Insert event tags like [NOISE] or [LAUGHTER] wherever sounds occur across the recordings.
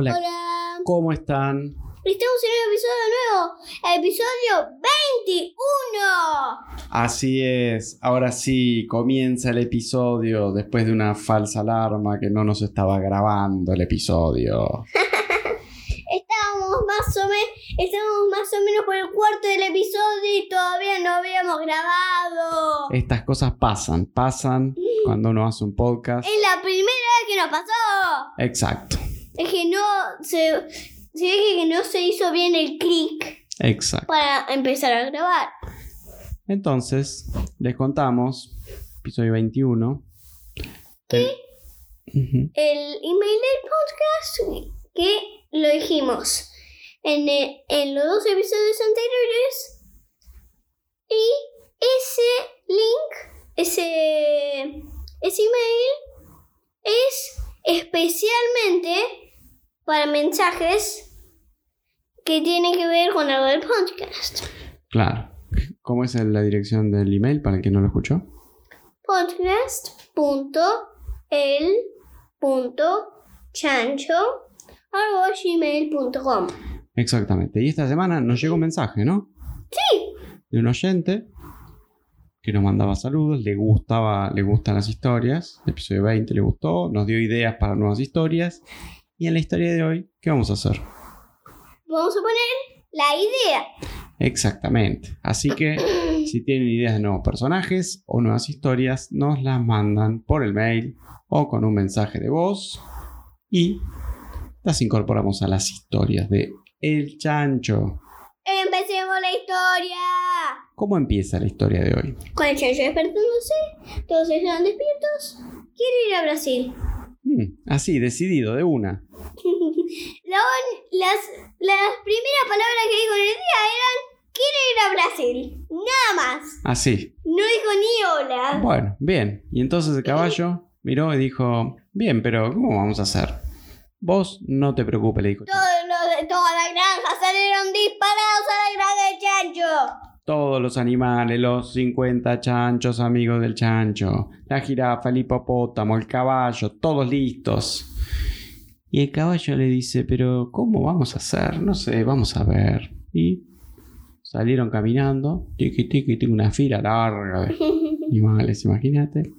Hola, Hola. ¿cómo están? Estamos en un episodio nuevo. Episodio 21. Así es, ahora sí, comienza el episodio después de una falsa alarma que no nos estaba grabando el episodio. [LAUGHS] Estábamos más o menos, estábamos más o menos por el cuarto del episodio y todavía no habíamos grabado. Estas cosas pasan, pasan cuando uno hace un podcast. Es la primera vez que nos pasó. Exacto, Es que no se, se ve que no se hizo bien el clic exacto. para empezar a grabar. Entonces, les contamos, episodio 21. El- Ujú, El email del podcast que lo dijimos en, el- en los dos episodios anteriores. Y ese link, ese, ese email es especialmente para mensajes que tienen que ver con algo del podcast. Claro. ¿Cómo es la dirección del email para el que no lo escuchó? podcast.el.chancho.gmail.com Exactamente. Y esta semana nos llegó un mensaje, ¿no? Sí. De un oyente que nos mandaba saludos, le gustaba, le gustan las historias. El episodio 20 le gustó, nos dio ideas para nuevas historias. Y en la historia de hoy, ¿qué vamos a hacer? Vamos a poner la idea. Exactamente. Así que si tienen ideas de nuevos personajes o nuevas historias, nos las mandan por el mail o con un mensaje de voz y las incorporamos a las historias de El Chancho. Empecemos la historia. ¿Cómo empieza la historia de hoy? Con el chancho despertándose, todos están despiertos. Quiere ir a Brasil. Hmm, así, decidido, de una. [LAUGHS] La las, las primeras palabras que dijo en el día eran quiero ir a Brasil. Nada más. Así. No dijo ni hola. Bueno, bien. Y entonces el [LAUGHS] caballo miró y dijo, bien, pero ¿cómo vamos a hacer? Vos no te preocupes, le dijo. Todos los de toda la granja salieron disparados a la granja del chancho. Todos los animales, los 50 chanchos amigos del chancho, la jirafa, el hipopótamo, el caballo, todos listos. Y el caballo le dice, pero ¿cómo vamos a hacer? No sé, vamos a ver. Y salieron caminando, tiqui tiqui, tiqui, una fila larga de [LAUGHS] animales, imagínate.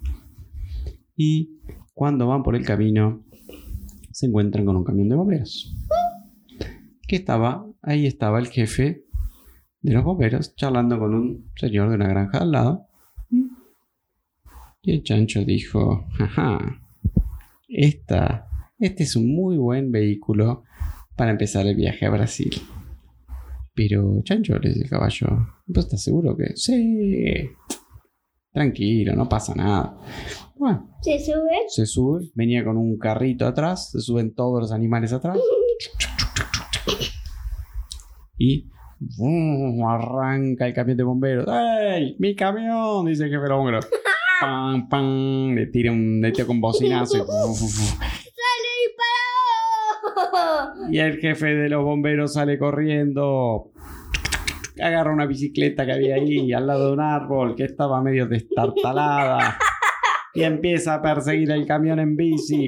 Y cuando van por el camino, se encuentran con un camión de bomberos. Que estaba, ahí estaba el jefe de los bomberos charlando con un señor de una granja al lado. Y el chancho dijo, jaja, esta, este es un muy buen vehículo para empezar el viaje a Brasil. Pero, chancho, le dice el caballo, ¿vos estás seguro que? Sí. Tranquilo, no pasa nada. Bueno, Se sube. se sube, venía con un carrito atrás, se suben todos los animales atrás. [LAUGHS] Y arranca el camión de bomberos. ¡Ey! ¡Mi camión! Dice el jefe de los bomberos. [LAUGHS] ¡Pam, pam! Le tira un tira con bocinazo. y ¡fu, fu, fu! ¡Bomberos! Y el jefe de los bomberos sale corriendo. Agarra una bicicleta que había ahí al lado de un árbol que estaba medio destartalada. Y empieza a perseguir el camión en bici.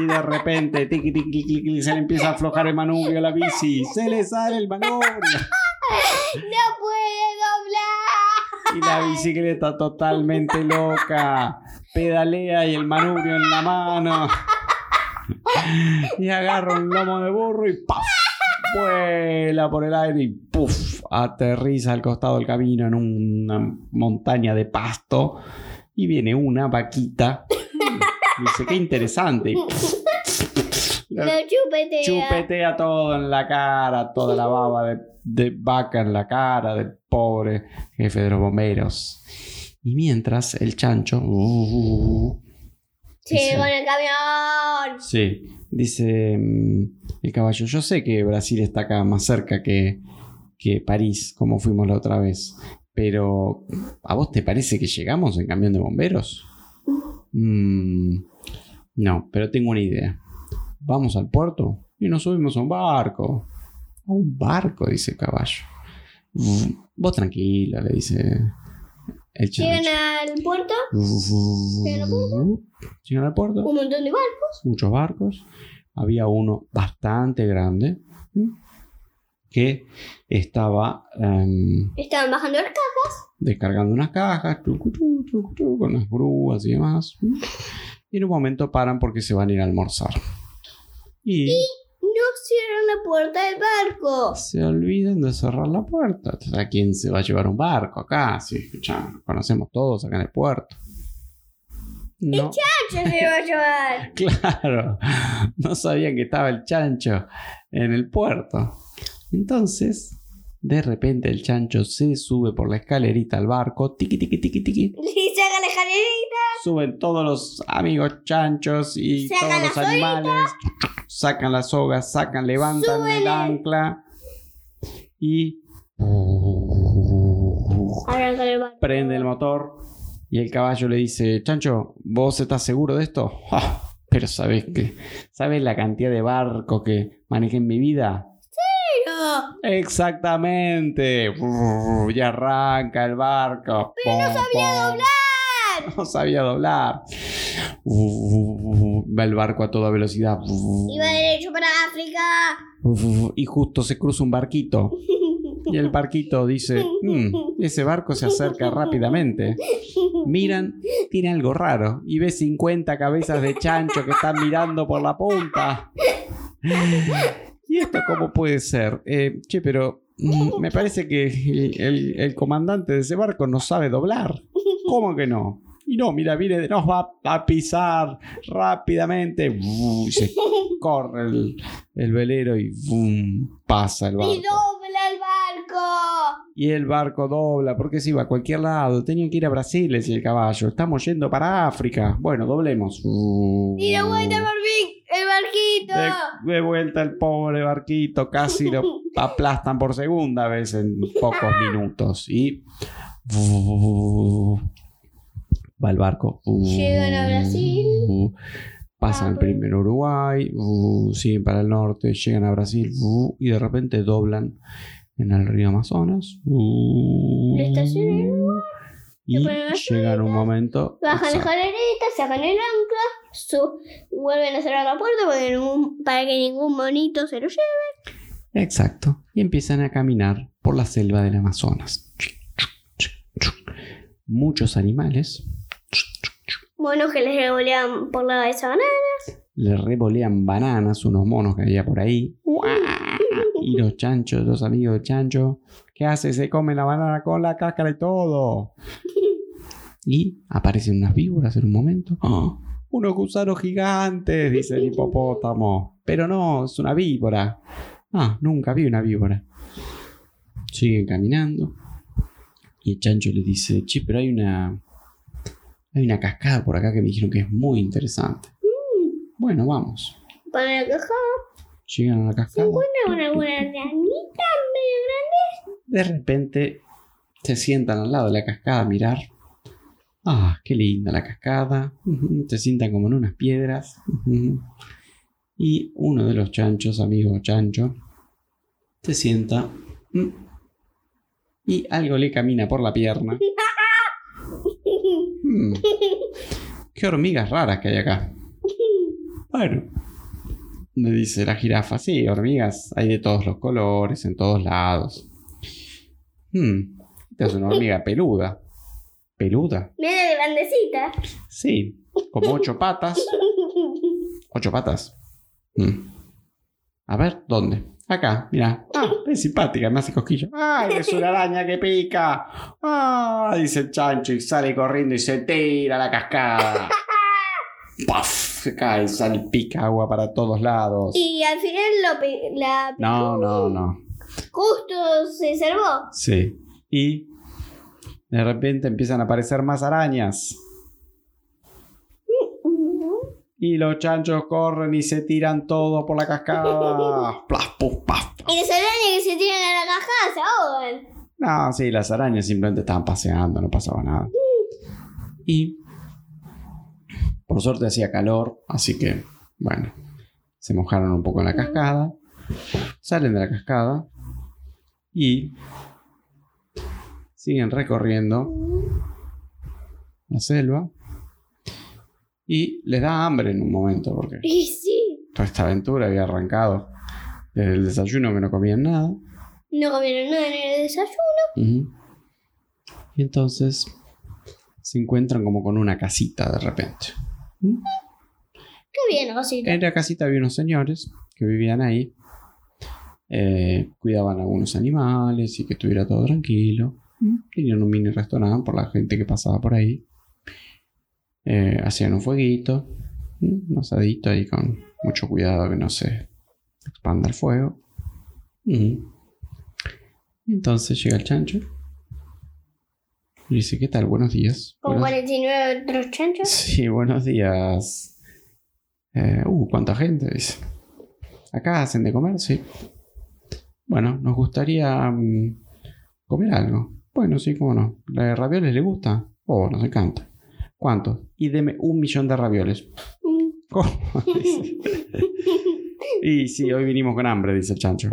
Y de repente, tiqui, tiqui, tiqui, se le empieza a aflojar el manubrio a la bici. Se le sale el manubrio. ¡No puede doblar! Y la bicicleta totalmente loca. Pedalea y el manubrio en la mano. Y agarra un lomo de burro y ¡paf! Vuela por el aire y ¡puf! Aterriza al costado del camino en una montaña de pasto. Y viene una vaquita. Dice, qué interesante. [LAUGHS] Lo chupetea. chupetea todo en la cara, toda la baba de, de vaca en la cara del pobre jefe de los bomberos. Y mientras el chancho. uh, Sí, Sí. con el camión. sí, dice mm, el caballo: Yo sé que Brasil está acá más cerca que, que París, como fuimos la otra vez. Pero, ¿a vos te parece que llegamos en camión de bomberos? Mm, no, pero tengo una idea. Vamos al puerto y nos subimos a un barco. A un barco, dice el caballo. Mm, Vos tranquilo, le dice el Llegan al puerto, ¿Llegan al Llegan al puerto. un montón de barcos. Muchos barcos. Había uno bastante grande. Que estaba em, Estaban bajando las cajas. descargando unas cajas tucu, tu, tucu, tu, con las grúas y demás. Y en un momento paran porque se van a ir a almorzar. Y No cierran la puerta del barco. se olvidan de cerrar la puerta. ¿A quién se va a llevar un barco acá? Si escuchan, conocemos todos acá en el puerto. No, Chancho se va a llevar. [LAUGHS] claro, no sabían que estaba el chancho en el puerto. Entonces, de repente el chancho se sube por la escalerita al barco, tiqui, tiqui, tiqui, tiqui. [LAUGHS] Y saca la escalerita. Suben todos los amigos chanchos y todos los animales. Sacan las sogas, sacan, levantan el ancla y prende el motor y el caballo le dice, Chancho, ¿vos estás seguro de esto? [LAUGHS] "Ah, pero sabes que, ¿sabes la cantidad de barcos que manejé en mi vida? Exactamente. Y arranca el barco. Pero no sabía doblar. No sabía doblar. Va el barco a toda velocidad. iba derecho para África. Y justo se cruza un barquito. Y el barquito dice, "Mm, ese barco se acerca rápidamente. Miran, tiene algo raro. Y ve 50 cabezas de chancho que están mirando por la punta. ¿Y esto cómo puede ser? Eh, che, pero mm, me parece que el, el- el comandante de ese barco no sabe doblar. ¿Cómo que no? Y no, mira, viene, nos va a pisar rápidamente. Y se corre el, el velero y pasa el barco. Y dobla el barco. Y el barco dobla, porque se iba a cualquier lado. Tenían que ir a Brasil, decía el caballo. Estamos yendo para África. Bueno, doblemos. Y de vuelta el, barbi- el barquito. De, de vuelta el pobre barquito, casi lo [LAUGHS] aplastan por segunda vez en pocos [LAUGHS] minutos. Y. Va el barco. Llegan a Brasil. Pasan primero Uruguay, siguen para el norte, llegan a Brasil y de repente doblan en el río Amazonas. Lo estacionan en Y llegan un momento. Bajan la escalerita, sacan el ancla, su- vuelven a cerrar la puerta para que, ningún, para que ningún monito se lo lleve. Exacto. Y empiezan a caminar por la selva del Amazonas. Muchos animales Monos que les revolean por la de sabana. le revolean bananas, unos monos que había por ahí. Y los chanchos, los amigos de chancho, ¿qué hace? Se come la banana con la cáscara y todo. [LAUGHS] Y aparecen unas víboras en un momento. ¡Ah! Unos gusanos gigantes, dice el hipopótamo. Pero no, es una víbora. Ah, nunca vi una víbora. Siguen caminando. Y el chancho le dice, che, pero hay una... Hay una cascada por acá que me dijeron que es muy interesante. Bueno, vamos. Para la caja Llegan a la se cascada. encuentran una buena ranita medio grande. De repente se sientan al lado de la cascada a mirar. Ah, qué linda la cascada. Ujú, Se sientan como en unas piedras. Y uno de los chanchos, amigo chancho, se sienta mm, y algo le camina por la pierna. [LAUGHS] Mm, qué hormigas raras que hay acá. Bueno, le dice la jirafa, sí, hormigas hay de todos los colores, en todos lados. Hmm, esta es una hormiga peluda. ¿Peluda? Media grandecita. Sí, como ocho patas. Ocho patas. Hmm. A ver, ¿dónde? Acá, mira. Ah, es simpática, me hace cosquillo. ¡Ay, es una araña que pica! ¡Ah! Dice el chancho y sale corriendo y se tira a la cascada. [LAUGHS] ¡Paf! Se cae, salpica agua para todos lados. Y al final lo pe- la No, no, no. justo se salvó. Sí. Y de repente empiezan a aparecer más arañas. Y los chanchos corren y se tiran todos por la cascada. [LAUGHS] Plas, puf, paf. Y las arañas que se tiran a la caja se ahogan. No, sí, las arañas simplemente estaban paseando, no pasaba nada. Y por suerte hacía calor, así que, bueno, se mojaron un poco en la cascada, salen de la cascada y siguen recorriendo la selva y les da hambre en un momento porque Y sí, toda esta aventura había arrancado desde el desayuno que no comían nada. no comieron nada en el desayuno. Y entonces se encuentran como con una casita de repente. Qué bien, Osito. En la casita había unos señores que vivían ahí. eh, cuidaban a algunos animales y que estuviera todo tranquilo. Tenían un mini restaurante por la gente que pasaba por ahí. Eh, hacían un fueguito, un asadito ahí con mucho cuidado que no se expanda el fuego. Ujú. Entonces llega el chancho y dice, ¿qué tal? Buenos días. Con Buenos- 49 otros chanchos. Sí, buenos días. Eh, uh, ¿cuánta gente? Dice. ¿Acá hacen de comer? Sí. Bueno, nos gustaría mm, comer algo. Bueno, sí, cómo no. ¿La de ravioles le gusta? Oh, nos encanta. ¿Cuántos? Y deme un millón de ravioles. Mm. ¿Cómo? [LAUGHS] Y sí, hoy vinimos con hambre, dice el chancho.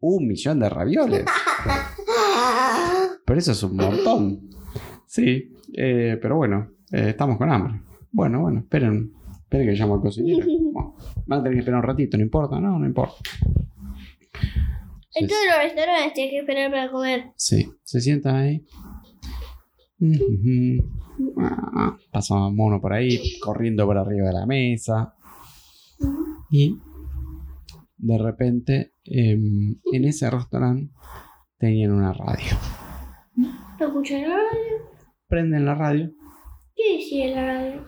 Un millón de ravioles. Pero eso es un montón. Sí, eh, pero bueno, eh, estamos con hambre. Bueno, bueno, esperen, esperen que llamo al cocinero. Bueno, van a tener que esperar un ratito, no importa, no, no importa. En todos los restaurantes tienes que esperar para comer. Sí, se sientan ahí. Ah, Pasa un mono por ahí, corriendo por arriba de la mesa. Y de repente, em, en ese restaurante tenían una radio. ¿Lo escuchan la radio? Prenden la radio ¿Qué decía la radio?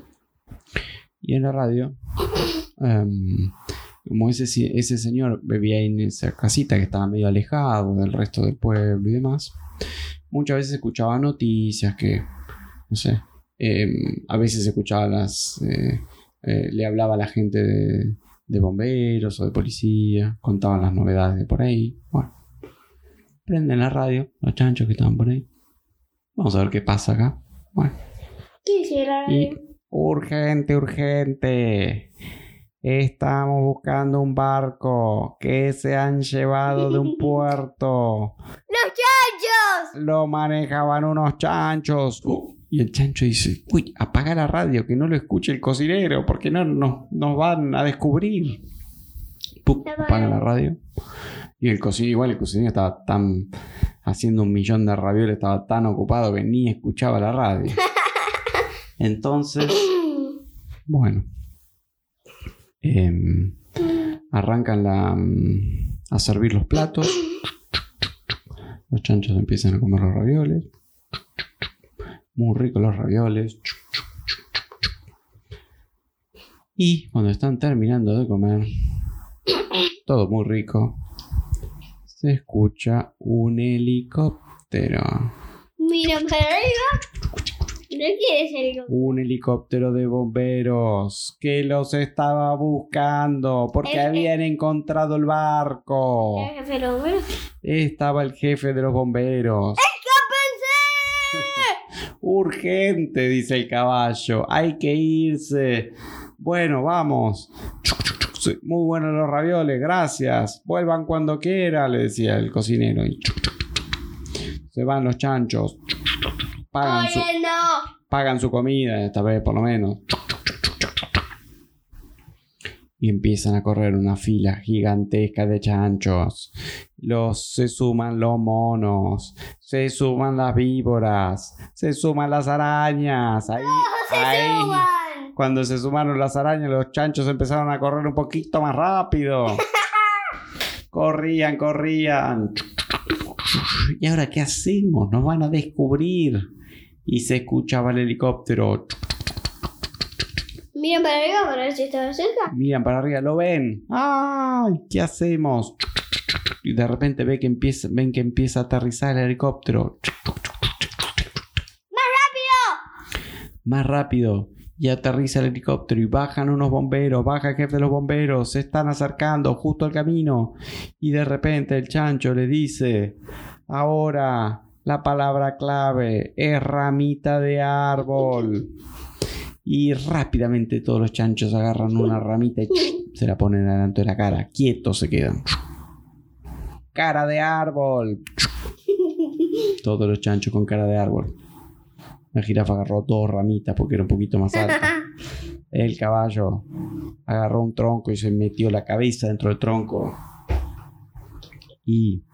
y en la radio, em, como ese, ese señor ahí en esa casita que estaba medio alejado del resto del pueblo y demás, muchas veces escuchaba noticias que, no sé, em, a veces escuchaba las, eh, eh, le hablaba a la gente de, de bomberos o de policía, contaban las novedades de por ahí. Bueno, prenden la radio, los chanchos que estaban por ahí. Vamos a ver qué pasa acá. Bueno. ¿Qué radio? Y urgente, urgente. Estamos buscando un barco que se han llevado de un [LAUGHS] puerto. ¡Los chanchos! Lo manejaban unos chanchos. Y el chancho dice, uy, apaga la radio, que no lo escuche el cocinero, porque no nos, nos van a descubrir. Apaga la radio. Y el cocinero, igual el cocinero estaba tan haciendo un millón de ravioles, estaba tan ocupado que ni escuchaba la radio. [LAUGHS] Entonces, [LAUGHS] bueno. Em, arrancan la, mm, a servir los platos. Los chanchos empiezan a comer los ravioles. Muy ricos los ravioles. Y cuando están terminando de comer, todo muy rico, se escucha un helicóptero. Mira para. ¿No quieres el Un helicóptero de bomberos que los estaba buscando porque El- habían encontrado el barco. jefe de los bomberos? Estaba el jefe de los bomberos. [LAUGHS] Urgente, dice el caballo. Hay que irse. Bueno, vamos. Muy buenos los ravioles, gracias. Vuelvan cuando quiera, le decía el cocinero. Y se van los chanchos. Pagan su, pagan su comida, esta vez por lo menos. Y empiezan a correr una fila gigantesca de chanchos. Los, se suman los monos, se suman las víboras, se suman las arañas. Ahí, Se ahí. Cuando se sumaron las arañas, los chanchos empezaron a correr un poquito más rápido. [LAUGHS] Corrían, corrían. ¿Y ahora qué hacemos? Nos van a descubrir. Y se escuchaba el helicóptero. Miren para arriba para ver si estaba cerca. Miran para arriba, lo ven. ¡Ay! ¿Qué hacemos? Y de repente ve que empieza, ven que empieza a aterrizar el helicóptero. ¡Más rápido! Más rápido. Y aterriza el helicóptero y bajan unos bomberos, baja el jefe de los bomberos, se están acercando justo al camino. Y de repente el chancho le dice, ahora la palabra clave es ramita de árbol. Y rápidamente todos los chanchos agarran una ramita y se la ponen delante de la cara. Quietos se quedan. Cara de árbol. Todos los chanchos con cara de árbol. La jirafa agarró dos ramitas porque era un poquito más alta. El caballo agarró un tronco y se metió la cabeza dentro del tronco. Y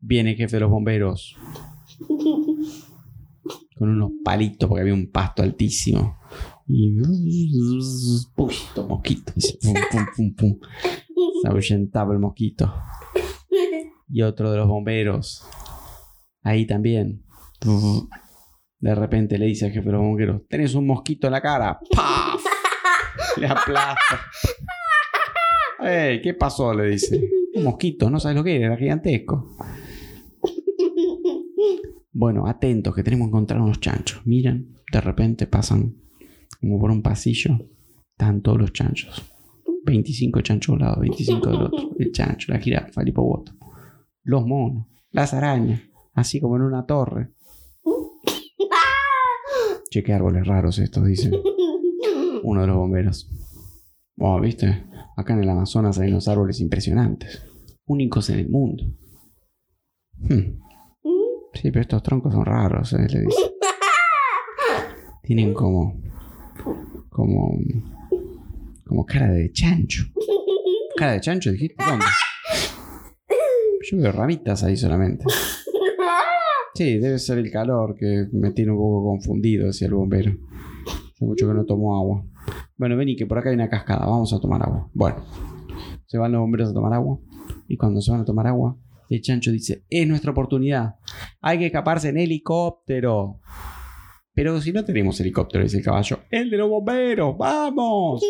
viene el jefe de los bomberos con unos palitos porque había un pasto altísimo. Y. Uy, estos mosquitos. Pum, pum, pum. Se ahuyentaba el mosquito. Y otro de los bomberos. Ahí también. De repente le dice al jefe de los bomberos: Tenés un mosquito en la cara. ¡Paf! Le aplasta. ¡Ey! ¿Qué pasó? Le dice. Un mosquito, no sabes lo que era, era gigantesco. Bueno, atentos, que tenemos que encontrar unos chanchos. Miran, de repente pasan como por un pasillo. Están todos los chanchos. 25 chanchos de un lado, 25 del otro. El chancho, la jirafa, el hipopótamo. Los monos, las arañas. Así como en una torre. Che, qué árboles raros estos, dice uno de los bomberos. Oh, ¿viste? Acá en el Amazonas hay unos árboles impresionantes. Únicos en el mundo. Hmm. Sí, pero estos troncos son raros, ¿eh? le dice. [LAUGHS] Tienen como. como. como cara de chancho. ¿Cara de chancho dijiste? ¿Dónde? Yo veo ramitas ahí solamente. Sí, debe ser el calor que me tiene un poco confundido, decía el bombero. Hace mucho que no tomo agua. Bueno, vení, que por acá hay una cascada, vamos a tomar agua. Bueno, se van los bomberos a tomar agua. Y cuando se van a tomar agua, el chancho dice, es nuestra oportunidad. Hay que escaparse en helicóptero. Pero si no tenemos helicóptero, dice el caballo, el de los bomberos, vamos.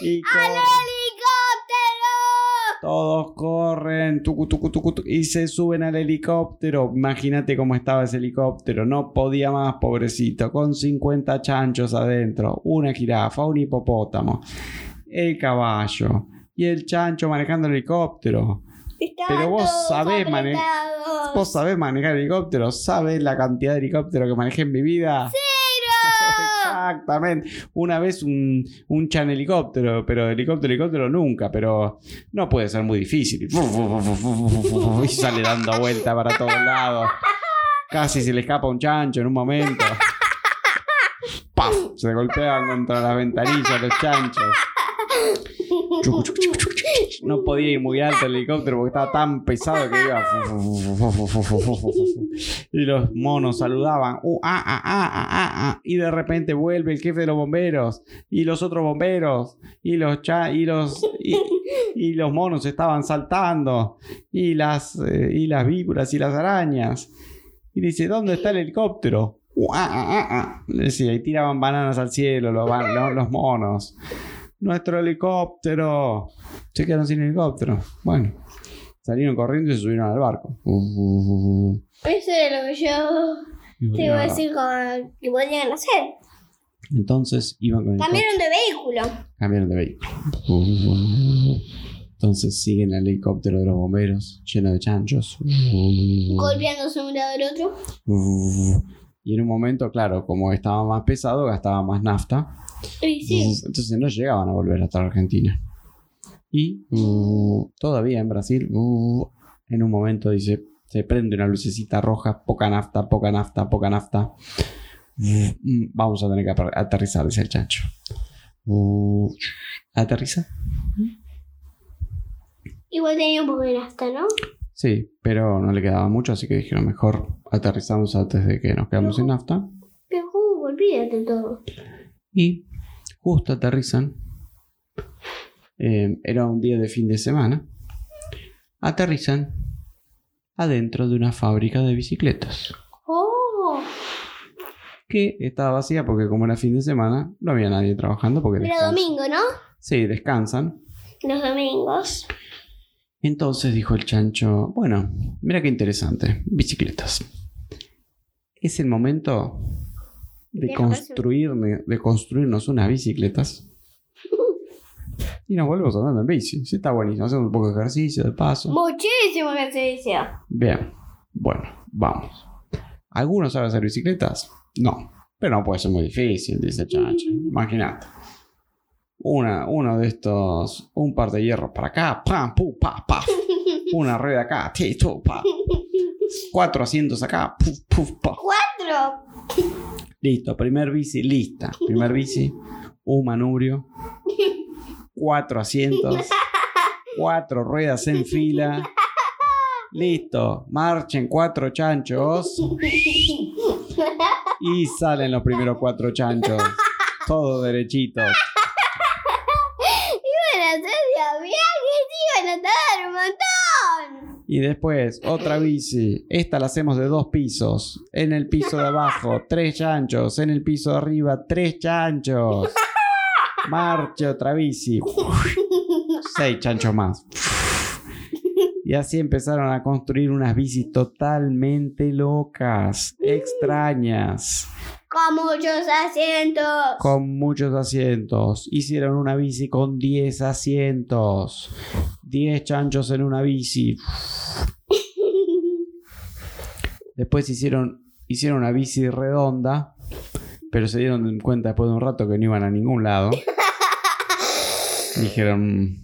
Y corren. ¡Helicóptero! Todos corren tucu, tucu, tucu, tucu, y se suben al helicóptero. Imagínate cómo estaba ese helicóptero. No podía más, pobrecito. Con 50 chanchos adentro. Una jirafa, un hipopótamo. El caballo. Y el chancho manejando el helicóptero. Pero vos sabés apretados. ¿Vos sabés manejar helicóptero? ¿Sabés la cantidad de helicóptero que manejé en mi vida? [LAUGHS] Exactamente. Una vez un, un chan helicóptero, pero helicóptero, helicóptero nunca, pero no puede ser muy difícil. Y sale dando vuelta para todos lados. Casi se le escapa un chancho en un momento. ¡Paf! Se golpean contra las ventanillas los chanchos. No podía ir muy alto el helicóptero porque estaba tan pesado que iba. [LAUGHS] Y los monos saludaban. Uh, ah, ah, ah, ah, ah, ah. Y de repente vuelve el jefe de los bomberos. Y los otros bomberos. Y los cha y los. Y, los monos estaban saltando. Y las. eh, y las víboras y las arañas. Y dice, ¿dónde está el helicóptero? Uh, decía, y tiraban bananas al cielo los, los monos. Nuestro helicóptero. Se quedaron sin helicóptero. Bueno. Salieron corriendo y se subieron al barco. Eso era lo que yo te iba a decir con- que podían hacer. Entonces iban con el Cambiaron de vehículo. Cambiaron de vehículo. Entonces siguen el helicóptero de los bomberos lleno de chanchos. Golpeándose un lado del otro. Y en un momento, claro, como estaba más pesado, gastaba más nafta. Sí. Entonces no llegaban a volver hasta la Argentina. Y uh, todavía en Brasil, uh, en un momento dice, se prende una lucecita roja, poca nafta, poca nafta, poca nafta. Uh, vamos a tener que ater- aterrizar, dice el chancho. Aterriza. Igual tenía un poco de nafta, ¿no? Sí, pero no le quedaba mucho, así que dijeron mejor aterrizamos antes de que nos quedamos sin nafta. Pero ¿cómo olvídate todo? Y justo aterrizan. Eh, era un día de fin de semana. Aterrizan adentro de una fábrica de bicicletas. ¡Oh! Que estaba vacía porque como era fin de semana, no había nadie trabajando porque Era domingo, ¿no? Sí, descansan. Los domingos. Entonces dijo el chancho, bueno, mira qué interesante, bicicletas. Es el momento de, de construirnos unas bicicletas. Y nos volvemos andando en bici. Sí, está buenísimo. Hacemos un poco de ejercicio de paso. Muchísimo ejercicio. Bien. Bueno, vamos. ¿Algunos saben hacer bicicletas? No. Pero no puede ser muy difícil, dice el chancho. Imagínate. Una, uno de estos, un par de hierros para acá, pam, pu, pa, pa. [LAUGHS] Una rueda acá, ti, tu, pa. Cuatro asientos acá, puf, puf, pa. Cuatro. Listo, primer bici, lista. Primer bici, un manubrio, cuatro asientos, cuatro ruedas en fila. Listo, marchen cuatro chanchos y salen los primeros cuatro chanchos. Todos derechitos. Iban a hacer de viajes, iban a tardar un montón. Y después otra bici. Esta la hacemos de dos pisos. En el piso de abajo, [LAUGHS] tres chanchos. En el piso de arriba, tres chanchos. [LAUGHS] Marche otra bici. [LAUGHS] Seis chanchos más. Y así empezaron a construir unas bicis totalmente locas, extrañas, Con muchos asientos. con muchos asientos. Hicieron una bici con 10 asientos. 10 chanchos en una bici. [LAUGHS] Después hicieron, hicieron una bici redonda, pero se dieron cuenta después de un rato que no iban a ningún lado. Dijeron,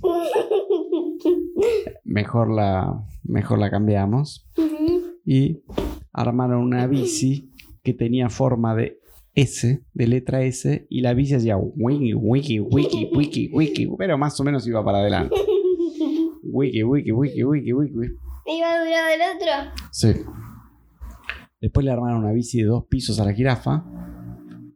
mejor la, mejor la cambiamos. Y armaron una bici que tenía forma de S, de letra S, y la bici hacía wiki, wiki, wiki, wiki, wiki, pero más o menos iba para adelante. Wiki, wiki, wiki, wiki, wiki. Iba de un lado del otro. Sí. Después le armaron una bici de dos pisos a la jirafa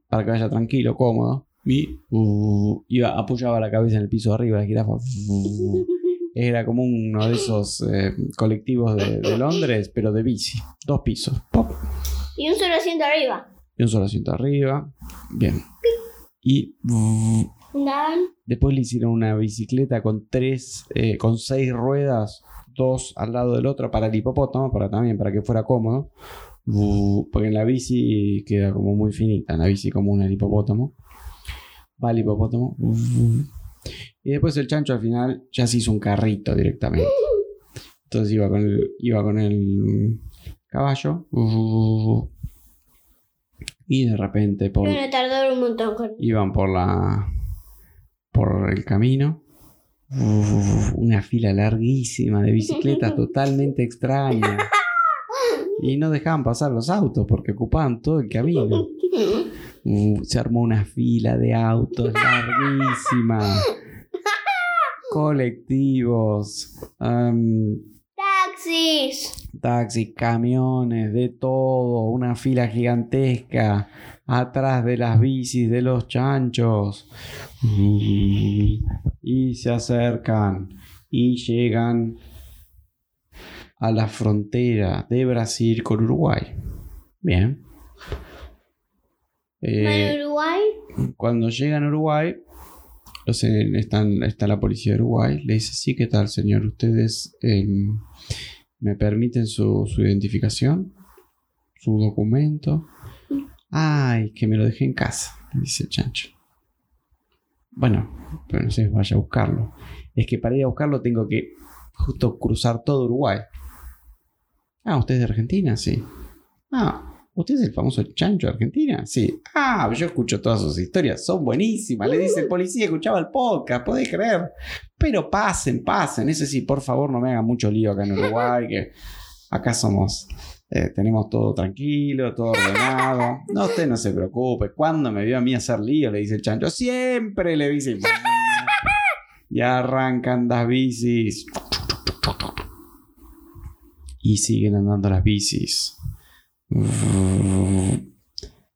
para que vaya tranquilo, cómodo. Y uh, iba, apoyaba la cabeza en el piso de arriba de la jirafa. Uh, era como uno de esos eh, colectivos de, de Londres, pero de bici. Dos pisos. Pop. Y un solo asiento arriba. Y un solo asiento arriba. Bien. Y. Después le hicieron una bicicleta con tres, eh, con seis ruedas, dos al lado del otro para el hipopótamo, para también para que fuera cómodo. Porque en la bici queda como muy finita, en la bici común el hipopótamo. Va el hipopótamo. Y después el chancho al final ya se hizo un carrito directamente. Entonces iba con el, iba con el caballo. Y de repente por, Iban a tardar un montón con iban por la por el camino. Uf, una fila larguísima de bicicletas [LAUGHS] totalmente extrañas [LAUGHS] y no dejaban pasar los autos porque ocupaban todo el camino. Uf, se armó una fila de autos larguísima. [LAUGHS] Colectivos taxis. taxis, camiones, de todo, una fila gigantesca atrás de las bicis de los chanchos. Y se acercan y llegan a la frontera de Brasil con Uruguay. Bien. Eh, ¿En Uruguay? cuando llegan a Uruguay, están, está la policía de Uruguay, le dice, sí, ¿qué tal, señor? ¿Ustedes eh, me permiten su, su identificación? ¿Su documento? Ay, que me lo dejé en casa, dice el chancho. Bueno, pero no sé, vaya a buscarlo. Es que para ir a buscarlo tengo que justo cruzar todo Uruguay. Ah, ¿usted es de Argentina? Sí. Ah, ¿Usted es el famoso chancho de Argentina? Sí. Ah, yo escucho todas sus historias, son buenísimas. Le dice el policía, escuchaba el podcast, podés creer. Pero pasen, pasen. Eso sí, por favor, no me hagan mucho lío acá en Uruguay, que acá somos, eh, tenemos todo tranquilo, todo ordenado. No, usted no se preocupe. Cuando me vio a mí hacer lío, le dice el chancho, siempre le dice. Y arrancan las bicis. Y siguen andando las bicis.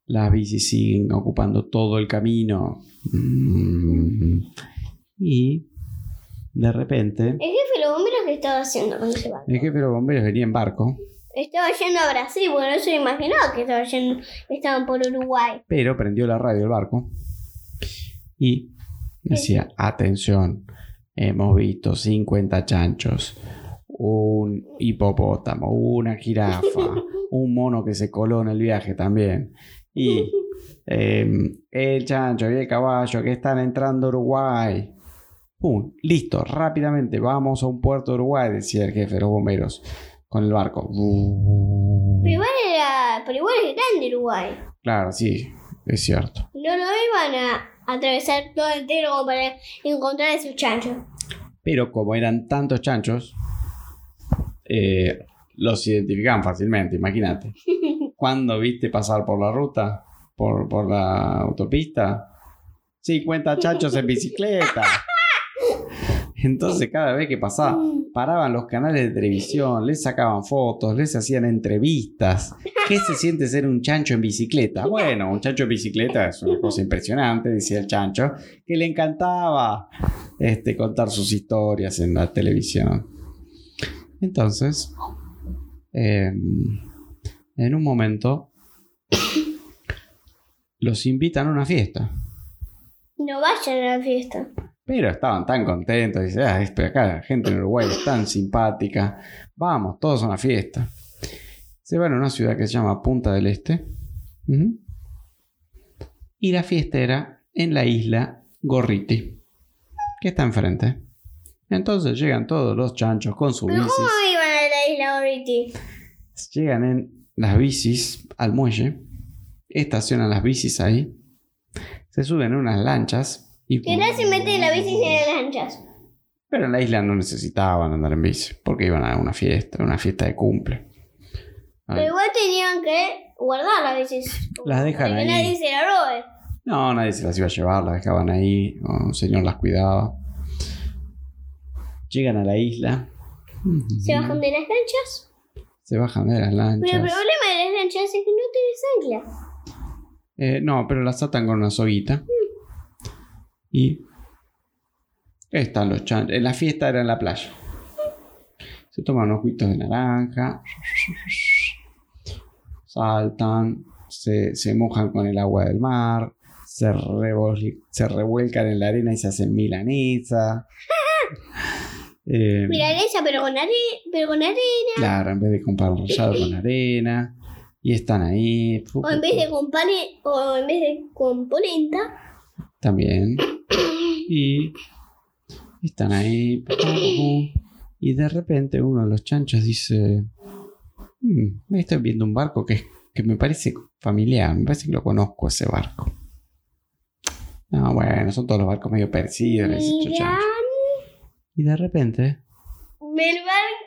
Las bicis siguen ocupando todo el camino. Y de repente, El jefe de los bomberos que estaba haciendo con ese barco. el jefe de los bomberos venía en barco, Estaba yendo a Brasil, bueno, no se imaginaba que estaba yendo, estaban por Uruguay. pero prendió la radio del barco y decía, atención, hemos visto 50 chanchos, un hipopótamo, una jirafa, [LAUGHS] un mono que se coló en el viaje también. Y eh, el chancho y el caballo que están entrando a Uruguay. Pum, listo, rápidamente, vamos a un puerto de Uruguay, decía el jefe de los bomberos, con el barco. Pero igual era, pero igual es grande Uruguay. Claro, sí, es cierto. No, no iban a atravesar todo entero como para encontrar a esos chanchos. Pero como eran tantos chanchos, eh, los identificaban fácilmente, imagínate. [LAUGHS] Cuando viste pasar por la ruta, por, por la autopista, 50 chanchos en bicicleta. [LAUGHS] Entonces cada vez que pasaban, paraban los canales de televisión, les sacaban fotos, les hacían entrevistas. ¿Qué se siente ser un chancho en bicicleta? Bueno, un chancho en bicicleta es una cosa impresionante, decía el chancho, que le encantaba este, contar sus historias en la televisión. Entonces, eh, en un momento, los invitan a una fiesta. No vayan a la fiesta. Pero estaban tan contentos. Dice, ah, esto acá, la gente en Uruguay es tan simpática. Vamos, todos a una fiesta. Se van a una ciudad que se llama Punta del Este. Y la fiesta era en la isla Gorriti, que está enfrente. Entonces llegan todos los chanchos con sus ¿Pero bicis. cómo iban a la isla Oriti? Llegan en las bicis al muelle. Estacionan las bicis ahí. Se suben a unas lanchas. Y Que no se meten la bici en las lanchas. Pero en la isla no necesitaban andar en bici, porque iban a una fiesta, una fiesta de cumple. Pero igual tenían que guardar las bicis. Las dejan Para que ahí. nadie se la robe. No, nadie se las iba a llevar, las dejaban ahí, un señor las cuidaba. Llegan a la isla. Se bajan de las lanchas. Se bajan de las Pero el lanchas. problema de las lanchas es que no tienes ancla. Eh, no, pero las atan con una soguita. Y están los chanchos. La fiesta era en la playa. Se toman unos juguitos de naranja. Saltan. Se, se mojan con el agua del mar. Se, se revuelcan en la arena y se hacen milanesa. [LAUGHS] Eh, Milanesa, pero con arena. Pero con arena. claro, en vez de comprar [LAUGHS] rallado con arena. Y están ahí. O en vez de con pane. O en vez de con polenta. también. [COUGHS] Y están ahí. Y de repente uno de los chanchos dice: "Mm, Estoy viendo un barco que, que me parece familiar. Me parece que lo conozco ese barco. No, bueno, son todos los barcos medio parecidos. le dice el Mira. chancho. Y de repente, ¡Me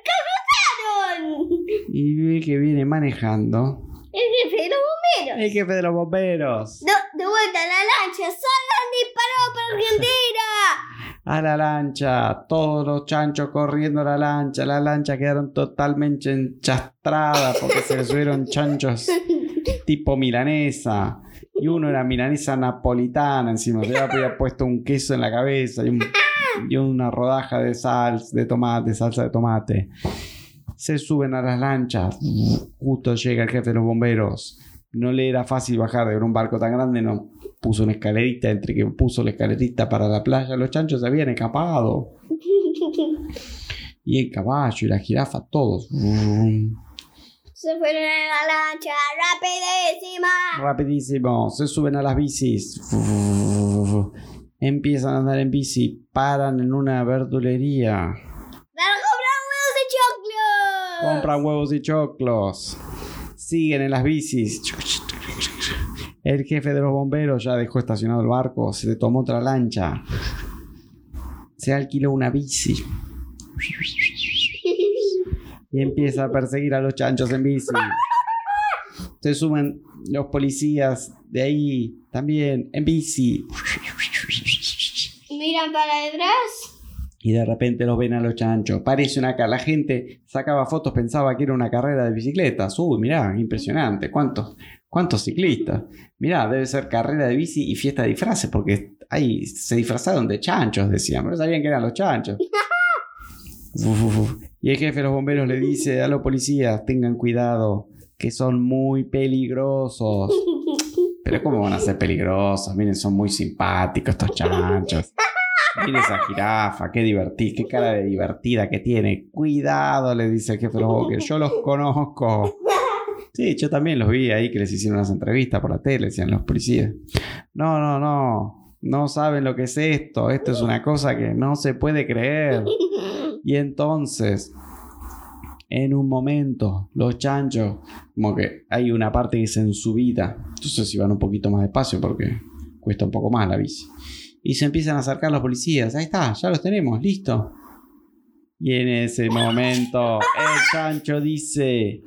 cruzaron! y ve que viene manejando El jefe de los bomberos. el jefe de los bomberos. De, de vuelta a la lancha. ¡Salgan disparados [LAUGHS] para Argentina! A la lancha, todos los chanchos corriendo a la lancha, la lancha quedaron totalmente enchastradas porque se le subieron chanchos [LAUGHS] tipo milanesa y uno era milanesa napolitana encima, se había puesto un queso en la cabeza y, un- y una rodaja de sal, de tomate, salsa de tomate. Se suben a las lanchas, justo llega el jefe de los bomberos. No le era fácil bajar de un barco tan grande, no puso una escalerita, entre que puso la escalerita para la playa, los chanchos se habían escapado. [LAUGHS] Y el caballo y la jirafa, todos. Se fueron en la lancha rapidísima. Rapidísimo, se suben a las bicis. Empiezan a andar en bici, paran en una verdulería, ¡Para comprar huevos de choclo! compran huevos y choclos. siguen en las bicis. El jefe de los bomberos ya dejó estacionado el barco, se le tomó otra lancha. Se alquiló una bici y empieza a perseguir a los chanchos en bici. Se suben los policías de ahí también en bici. Miran para detrás. Y de repente los ven a los chanchos. Parece una La gente sacaba fotos, pensaba que era una carrera de bicicletas. Uy, mirá, impresionante. ¿Cuántos, cuántos ciclistas? Mirá, debe ser carrera de bici y fiesta de disfraces, porque ahí se disfrazaron de chanchos, decían. Pero no sabían que eran los chanchos. [LAUGHS] Uf, uf, uf. Y el jefe de los bomberos le dice a los policías: tengan cuidado, que son muy peligrosos. Pero ¿cómo van a ser peligrosos? Miren, son muy simpáticos estos chanchos. Miren esa jirafa, qué divertida, qué cara de divertida que tiene. Cuidado, le dice el jefe de los bomberos, yo los conozco. Sí, yo también los vi ahí que les hicieron unas entrevistas por la tele, decían los policías. No, no, no, no saben lo que es esto. Esto es una cosa que no se puede creer. Y entonces, en un momento, los chanchos, como que hay una parte que es en subida, entonces iban un poquito más despacio porque cuesta un poco más la bici. Y se empiezan a acercar los policías. Ahí está, ya los tenemos, listo. Y en ese momento, el chancho dice: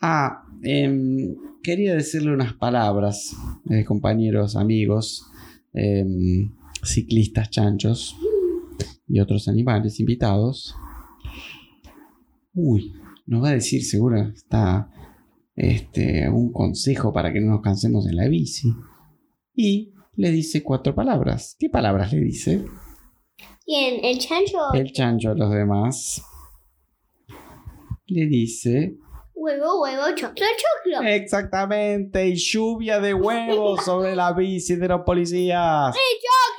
Ah, em, quería decirle unas palabras, eh, compañeros, amigos, em, ciclistas chanchos y otros animales invitados. Uy, nos va a decir seguro está este un consejo para que no nos cansemos en la bici. Y le dice cuatro palabras. ¿Qué palabras le dice? ¿El chancho? El chancho a los demás. Le dice Huevo, huevo, choclo, choclo. exactamente y lluvia de huevos sobre la bici de los policías. ¡Sí, choclos!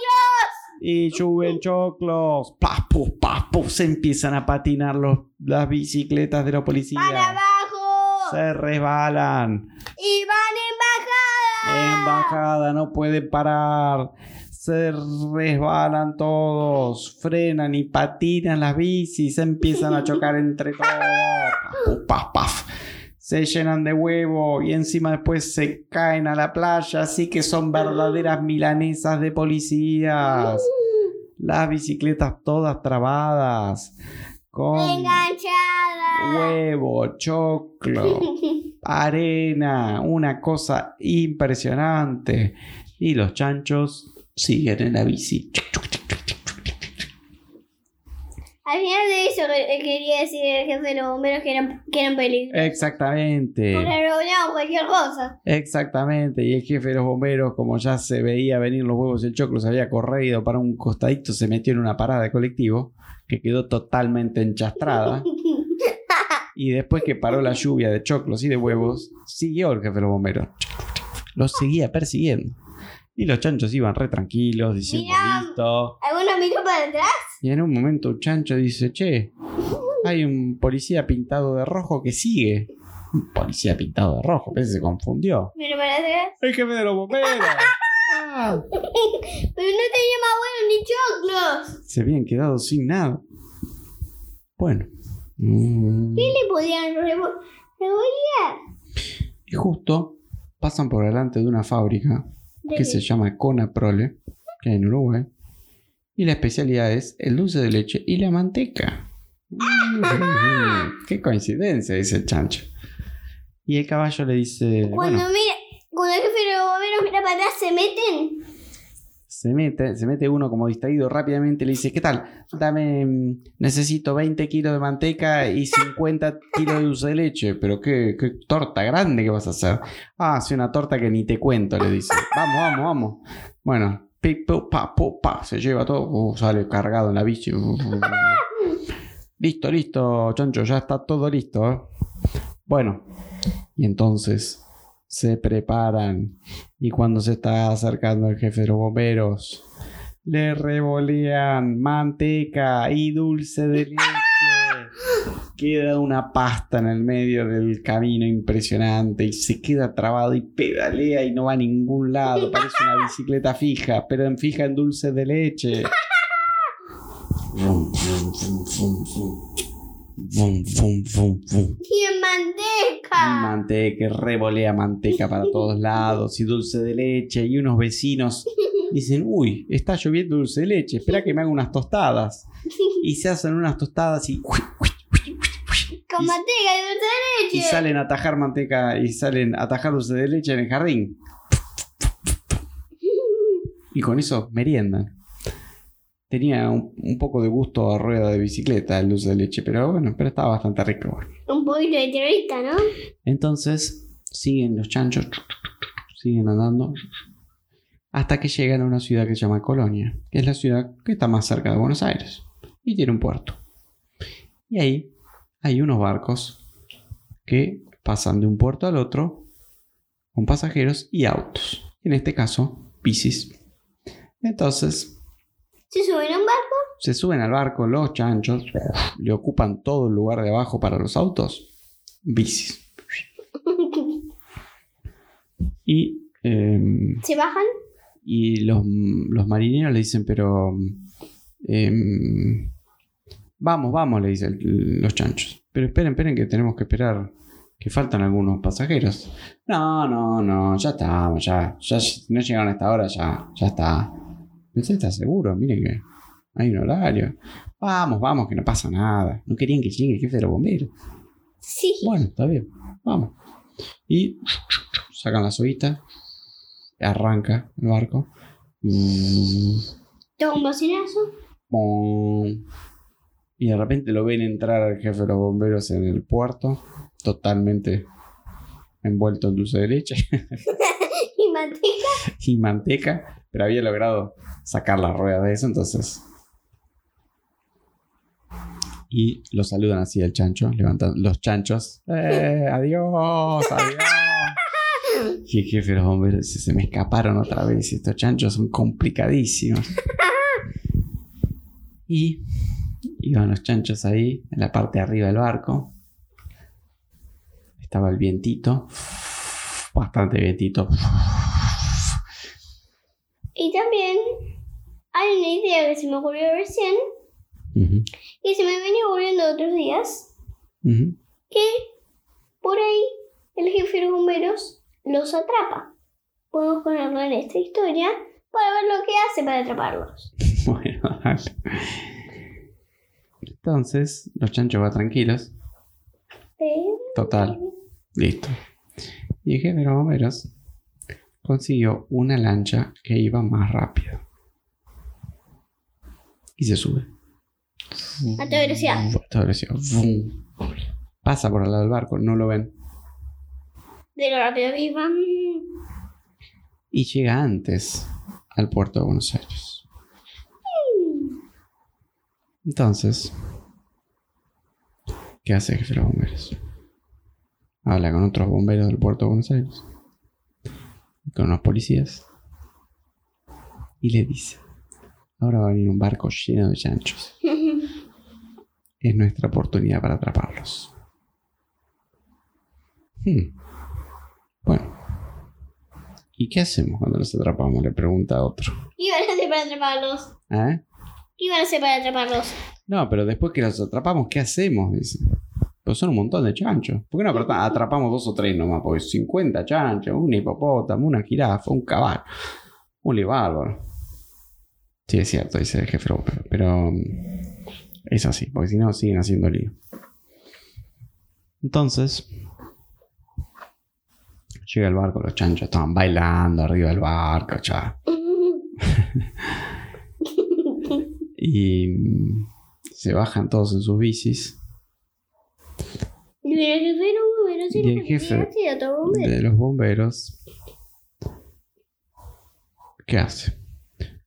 Y lluven choclos. Paf, puf, paf, puf. Se empiezan a patinar los, las bicicletas de los policías. ¡Para abajo! Se resbalan. ¡Y van en bajada! En bajada no pueden parar. Se resbalan todos. Frenan y patinan las bicis. Se empiezan a chocar entre todos. [LAUGHS] Paf, paf, paf. Se llenan de huevo y encima después se caen a la playa. Así que son verdaderas milanesas de policías. Las bicicletas todas trabadas. Con Enganchada. huevo, choclo, [LAUGHS] arena, una cosa impresionante. Y los chanchos siguen en la bici. Al final de eso que- quería decir el jefe de los bomberos que eran, que eran peligros. Exactamente. Porque robaban cualquier cosa. Exactamente. Y el jefe de los bomberos, como ya se veía venir los huevos y el choclo, se había corrido para un costadito, se metió en una parada de colectivo que quedó totalmente enchastrada. [LAUGHS] Y después que paró la lluvia de choclos y de huevos, siguió el jefe de los bomberos. Los seguía persiguiendo. Y los chanchos iban re tranquilos, diciendo listo. ¿Alguno miró para atrás? Y en un momento chancho dice, che, hay un policía pintado de rojo que sigue. Un policía pintado de rojo, parece que se confundió. ¿Miró para atrás? El jefe de los bomberos. Ah, Pero no tenía más huevos ni choclos. se habían quedado sin nada. Bueno. Mm, ¿Qué le podían revo- revolear? Y justo pasan por delante de una fábrica que se llama Conaprole, que hay en Uruguay. Y la especialidad es el dulce de leche y la manteca. [LAUGHS] Qué coincidencia, dice el chancho. Y el caballo le dice, Cuando bueno, mira, cuando el jefe de los bomberos mira para atrás, se meten. se mete, se mete uno como distraído rápidamente y le dice, ¿qué tal? Dame, mm, necesito 20 kilos de manteca y 50 kilos de dulce de leche. Pero qué, qué torta grande que vas a hacer. Ah, sí, una torta que ni te cuento, le dice. Vamos, vamos, vamos. Bueno, pa, pa, se lleva todo, uh, sale cargado en la bici. Uh, uh, uh. [LAUGHS] Listo, listo, chancho, ya está todo listo. ¿eh? Bueno, y entonces se preparan y cuando se está acercando el jefe de los bomberos, le revolean manteca y dulce de leche. [LAUGHS] Queda una pasta en el medio del camino impresionante y se queda trabado y pedalea y no va a ningún lado. Parece una bicicleta fija, pero en fija en dulce de leche. Fum, fum, fum. Y en Y manteca. manteca, y revolea manteca para todos lados, y dulce de leche, y unos vecinos dicen, uy, está lloviendo dulce de leche, espera que me haga unas tostadas. Y se hacen unas tostadas y, Con Y- manteca y dulce de leche. y salen a atajar manteca y salen a atajar dulce de leche en el jardín. Y con eso meriendan. Tenía un, un poco de gusto a rueda de bicicleta el dulce de leche, pero bueno, pero estaba bastante rico. Un poquito de terrorista, ¿no? Entonces siguen los chanchos, siguen andando, hasta que llegan a una ciudad que se llama Colonia, que es la ciudad que está más cerca de Buenos Aires y tiene un puerto. Y ahí hay unos barcos que pasan de un puerto al otro con pasajeros y autos. En este caso, bicis. Entonces Se suben a un barco. se suben al barco los chanchos, le ocupan todo el lugar de abajo para los autos, bicis. [LAUGHS] Y, em, Se bajan. y los, los marineros le dicen, pero... em, vamos, vamos, le dicen los chanchos. Pero esperen, esperen que tenemos que esperar, que faltan algunos pasajeros. No, no, no, ya estamos, ya, ya si no llegaron a esta hora, ya, ya está. ¿Usted está seguro? Miren que hay un horario. Vamos, vamos, que no pasa nada. No querían que llegue el jefe de los bomberos. Sí. Bueno, está bien, vamos. Y sacan la soguita, arranca el barco. Mm, Toma un bocinazo. pum. Y de repente lo ven entrar al jefe de los bomberos en el puerto, totalmente envuelto en dulce de leche [LAUGHS] Y manteca. y manteca, pero había logrado sacar la rueda de eso, entonces. Y lo saludan así el chancho, levantan los chanchos. ¡Eh! ¡Adiós! ¡Adiós! [LAUGHS] Y el jefe de los bomberos dice: Se me escaparon otra vez. Estos chanchos son complicadísimos. [LAUGHS] Y iban los chanchos ahí, en la parte de arriba del barco. Estaba el vientito. Bastante vientito. Y también hay una idea que se me ocurrió recién. Ujú, Y se me venía ocurriendo otros días. Que por ahí el jefe de los bomberos los atrapa. Podemos ponerlo en esta historia para ver lo que hace para atraparlos. [LAUGHS] Bueno, dale. Entonces, los chanchos van tranquilos. Pero Total. Listo. Y el los bomberos consiguió una lancha que iba más rápido. Y se sube. A toda velocidad. A toda velocidad. Pasa por al lado del barco, no lo ven. de lo rápido que iban. Y llega antes al puerto de Buenos Aires. Entonces, ¿qué hace el jefe de los bomberos? Habla con otros bomberos del puerto de Buenos Aires. Y con unos policías. Y le dice, ahora va a venir un barco lleno de chanchos. [LAUGHS] Es nuestra oportunidad para atraparlos. Hmm. Bueno. ¿Y qué hacemos cuando los atrapamos? Le pregunta a otro. ¿Qué iban a hacer para atraparlos? ¿Eh? ¿Qué iban a hacer para atraparlos? No, pero después que los atrapamos, ¿qué hacemos? Dice. Pues son un montón de chanchos. ¿Por qué no atrapamos dos o tres nomás? Porque 50 chanchos, un hipopótamo, una jirafa, un caballo. Un bárbaro. Sí, es cierto, dice el jefe. Pero mm, es así, porque si no siguen haciendo lío. Entonces, llega el barco, los chanchos estaban bailando arriba del barco, ya. [LAUGHS] [LAUGHS] Y se bajan todos en sus bicis. Y el jefe no bombero, sí, Y el no, jefe sí, sí, otro bombero. de los bomberos. ¿Qué hace?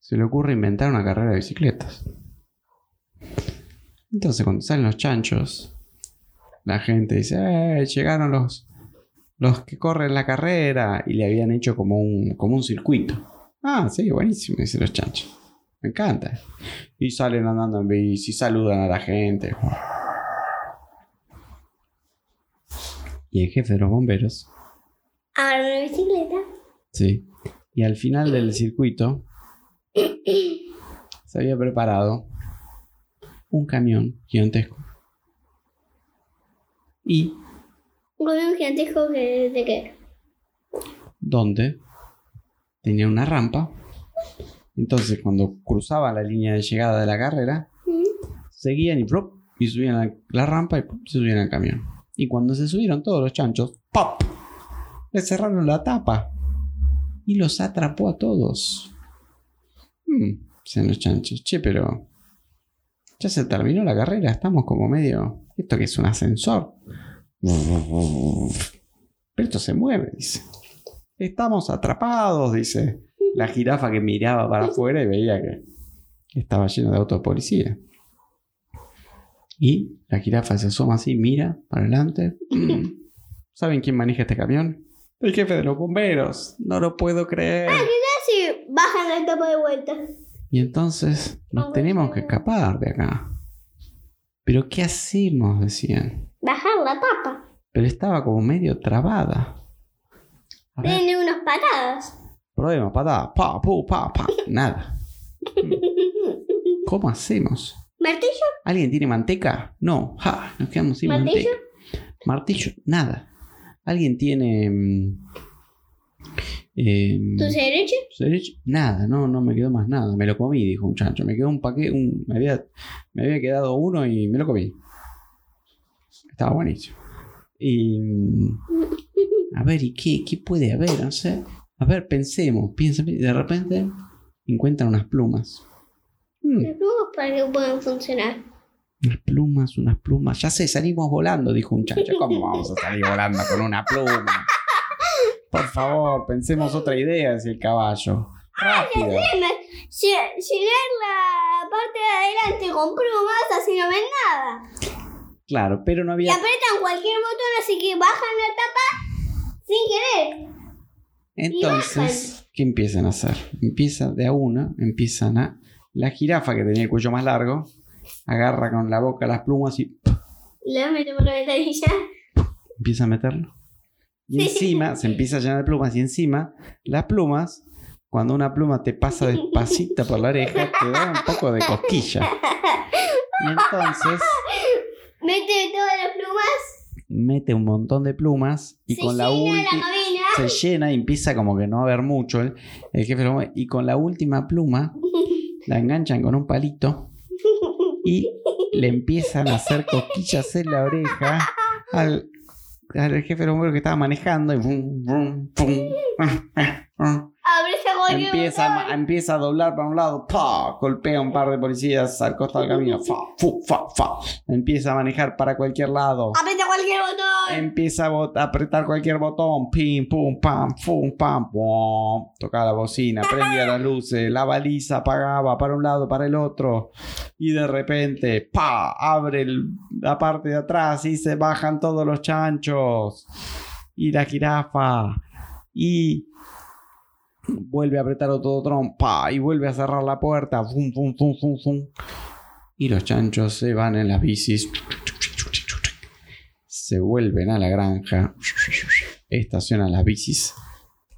Se le ocurre inventar una carrera de bicicletas. Entonces, cuando salen los chanchos, la gente dice: ¡Eh! Llegaron los, los que corren la carrera. Y le habían hecho como un, como un circuito. Ah, sí, buenísimo, dicen los chanchos. Me encanta. Y salen andando en bici, saludan a la gente. Y el jefe de los bomberos Agarran una bicicleta. Sí. Y al final del circuito se había preparado un camión gigantesco Y Un camión gigantesco que de qué? donde tenía una rampa. Entonces, cuando cruzaban la línea de llegada de la carrera, seguían y, y subían la, rampa y se subían al camión. Y cuando se subieron todos los chanchos, ¡pop! Le cerraron la tapa y los atrapó a todos. Hmm, los chanchos, che, pero ya se terminó la carrera, estamos como medio. ¿Esto que es un ascensor? [LAUGHS] Pero esto se mueve, dice. Estamos atrapados, dice. La jirafa que miraba para afuera y veía que estaba lleno de autos de policía. Y la jirafa se asoma así, mira para adelante. Mm. ¿Saben quién maneja este camión? El jefe de los bomberos. No lo puedo creer. Así bajan la tapa de vuelta. Y entonces nos tenemos que escapar de acá. ¿Pero qué hacemos? Decían. Bajar la tapa. Pero estaba como medio trabada. Tiene unas patadas. Probemos, patada. Pa, pu, pa, pa. Nada. [LAUGHS] ¿Cómo hacemos? ¿Martillo? ¿Alguien tiene manteca? No. Ja, nos quedamos sin ¿Martillo? manteca. Martillo, nada. ¿Alguien tiene. em, ¿Tu cerecho? Nada, no, no me quedó más nada. Me lo comí, dijo un chancho. Me quedó un paquete, un, me, había, me había quedado uno y me lo comí. Estaba buenísimo. Y. mm, A ver, ¿y qué, qué puede haber? No sé. A ver, pensemos, piensa, y de repente encuentran unas plumas. Mm, Las plumas para que puedan funcionar. unas plumas, unas plumas. Ya sé, salimos volando, dijo un chancho. ¿Cómo vamos a salir volando con una pluma? Por favor, pensemos otra idea, decía el caballo. Rápido. Leer la parte de adelante con plumas, así no ven nada. Claro, pero no Y había. apretan cualquier botón, así que bajan la tapa. Entonces, ¿qué empiezan a hacer? Empieza de a una, empiezan a. La jirafa que tenía el cuello más largo, agarra con la boca las plumas y Le meten por la ventanilla. empieza a meterlo. Y encima se empieza a llenar de plumas y encima las plumas, cuando una pluma te pasa despacito por la oreja, te da un poco de cosquilla. Y entonces [LAUGHS] Mete todas las plumas. mete un montón de plumas y se con la la última. Se llena y empieza como que no a haber mucho el, el jefe bomberos, y con la última pluma la enganchan con un palito y le empiezan a hacer cosquillas en la oreja al, al jefe de los bomberos que estaba manejando y bum, bum, Abre esa cualquier empieza, a- empieza a doblar para un lado, ¡pa! golpea a un par de policías al costado del camino, fa, fu, fa, fa. empieza a manejar para cualquier lado. Aprieta cualquier botón. Empieza a, bot- a apretar cualquier botón. Pim, pum, pam, pum, pam, pum. Tocaba la bocina, prendía las luces, la baliza apagaba para un lado, para el otro. Y de repente, ¡pa! Abre el- la parte de atrás y se bajan todos los chanchos. Y la jirafa. Y vuelve a apretar otro botón, ¡pa! Y vuelve a cerrar la puerta. Y los chanchos se van en las bicis se vuelven a la granja, estacionan las bicis,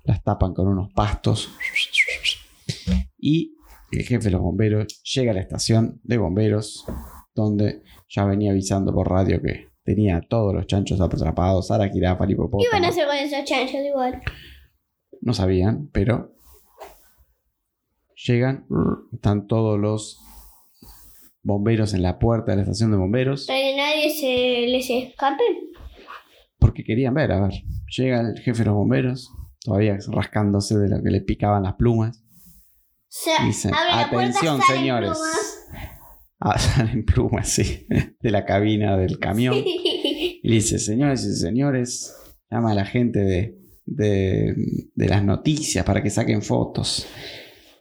las tapan con unos pastos y el jefe de los bomberos llega a la estación de bomberos donde ya venía avisando por radio que tenía a todos los chanchos atrapados, a la jirafa, al ¿Qué iban a hipopótamo. hacer con esos chanchos igual? No sabían, pero llegan, están todos los bomberos en la puerta de la estación de bomberos. Para que nadie se les escape. porque querían ver, a ver. Llega el jefe de los bomberos, todavía rascándose de lo que le picaban las plumas. Puerta, "Atención, señores". plumas. [LAUGHS] Ah, salen plumas, sí, de la cabina del camión. [LAUGHS] Y dice, señores y señores, llama a la gente de, de, las noticias para que saquen fotos.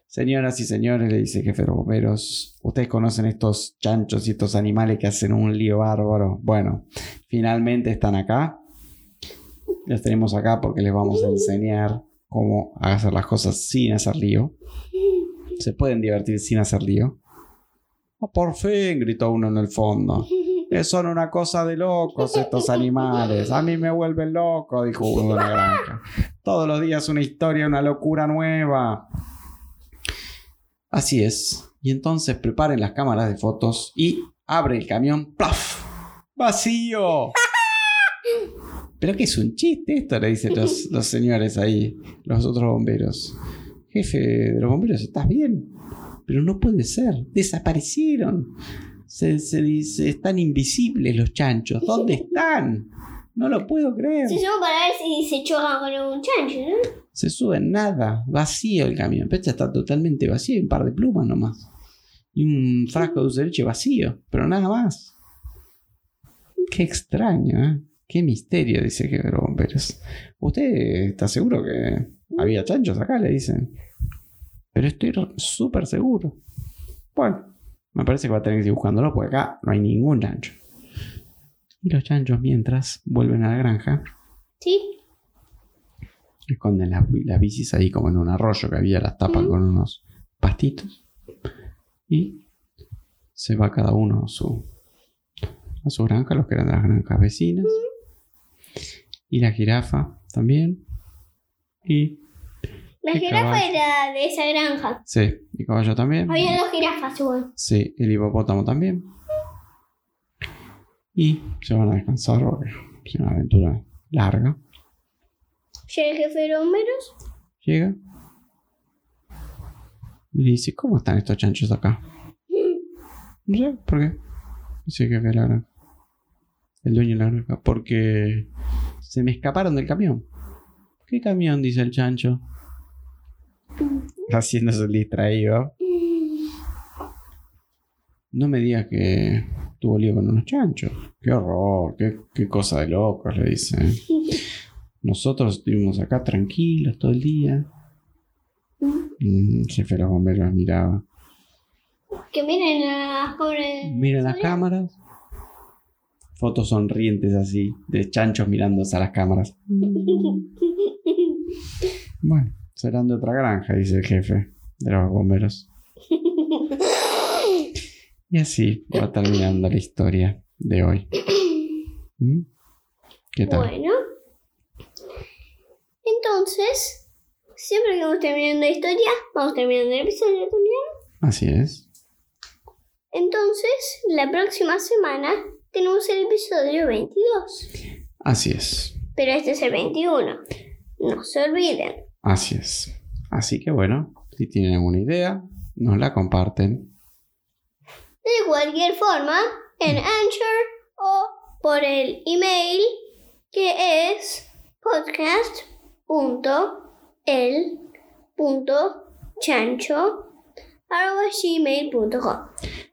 Señoras y señores, le dice jefe de los bomberos, ustedes conocen estos chanchos y estos animales que hacen un lío bárbaro. Bueno, finalmente están acá. Los tenemos acá porque les vamos a enseñar cómo hacer las cosas sin hacer lío. Se pueden divertir sin hacer lío. Oh, por fin, gritó uno en el fondo. "Eh, Son una cosa de locos estos animales. A mí me vuelven loco, dijo uno de la granja. Todos los días una historia, una locura nueva. Así es. Y entonces preparen las cámaras de fotos y abre el camión. ¡Plaf! ¡Vacío! ¿Pero qué es un chiste esto? Le dicen los, los señores ahí, los otros bomberos. Jefe de los bomberos, ¿estás bien? Pero no puede ser, desaparecieron. Se, se dice, están invisibles los chanchos. ¿Dónde están? No lo puedo creer. Se suben para ver si se chocan con un chancho, ¿no? Se suben nada, vacío el camión. Pecha está totalmente vacío, un par de plumas nomás. Y un frasco de dulce de leche vacío, pero nada más. Qué extraño, ¿eh? Qué misterio, dice que bomberos. ¿Usted está seguro que había chanchos acá? Le dicen. Pero estoy súper seguro. Bueno, me parece que va a tener que ir buscándolo porque acá no hay ningún chancho. Y los chanchos, mientras vuelven a la granja, Sí. esconden las, las bicis ahí como en un arroyo que había, las tapan con unos pastitos. Y se va cada uno a su, a su granja, los que eran de las granjas vecinas. Y la jirafa también. Y. La Y jirafa era de esa granja. Sí, el caballo también. Había dos jirafas igual. Sí, el hipopótamo también. Y se van a descansar porque es una aventura larga. Llega el jefe de bomberos. Llega. Y dice, ¿cómo están estos chanchos acá? [LAUGHS] No sé, ¿por qué? Dice que ve la granja. El dueño de la granja. Porque se me escaparon del camión. ¿Qué camión? Dice el chancho. Haciéndose el distraído. No me digas que tuvo lío con unos chanchos. Qué horror, qué, qué cosa de locos, le dice. Nosotros estuvimos acá tranquilos todo el día. Mm, El jefe de los bomberos miraba. Que miren las pobres. Mira las cámaras. Fotos sonrientes así, de chanchos mirándose a las cámaras. [LAUGHS] Bueno, serán de otra granja, dice el jefe de los bomberos. Y así va terminando la historia de hoy. ¿Mm? ¿Qué tal? Bueno. Entonces, siempre que vamos terminando la historia, vamos terminando el episodio también. Así es. Entonces, la próxima semana tenemos el episodio 22. Así es. Pero este es el 21. No se olviden. Así es. Así que bueno, si tienen alguna idea, nos la comparten. De cualquier forma, en Anchor o por el email que es podcast.el.chancho.gmail.com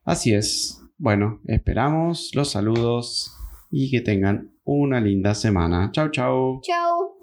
Así es. Bueno, esperamos los saludos y que tengan una linda semana. Chau, chau. Chao.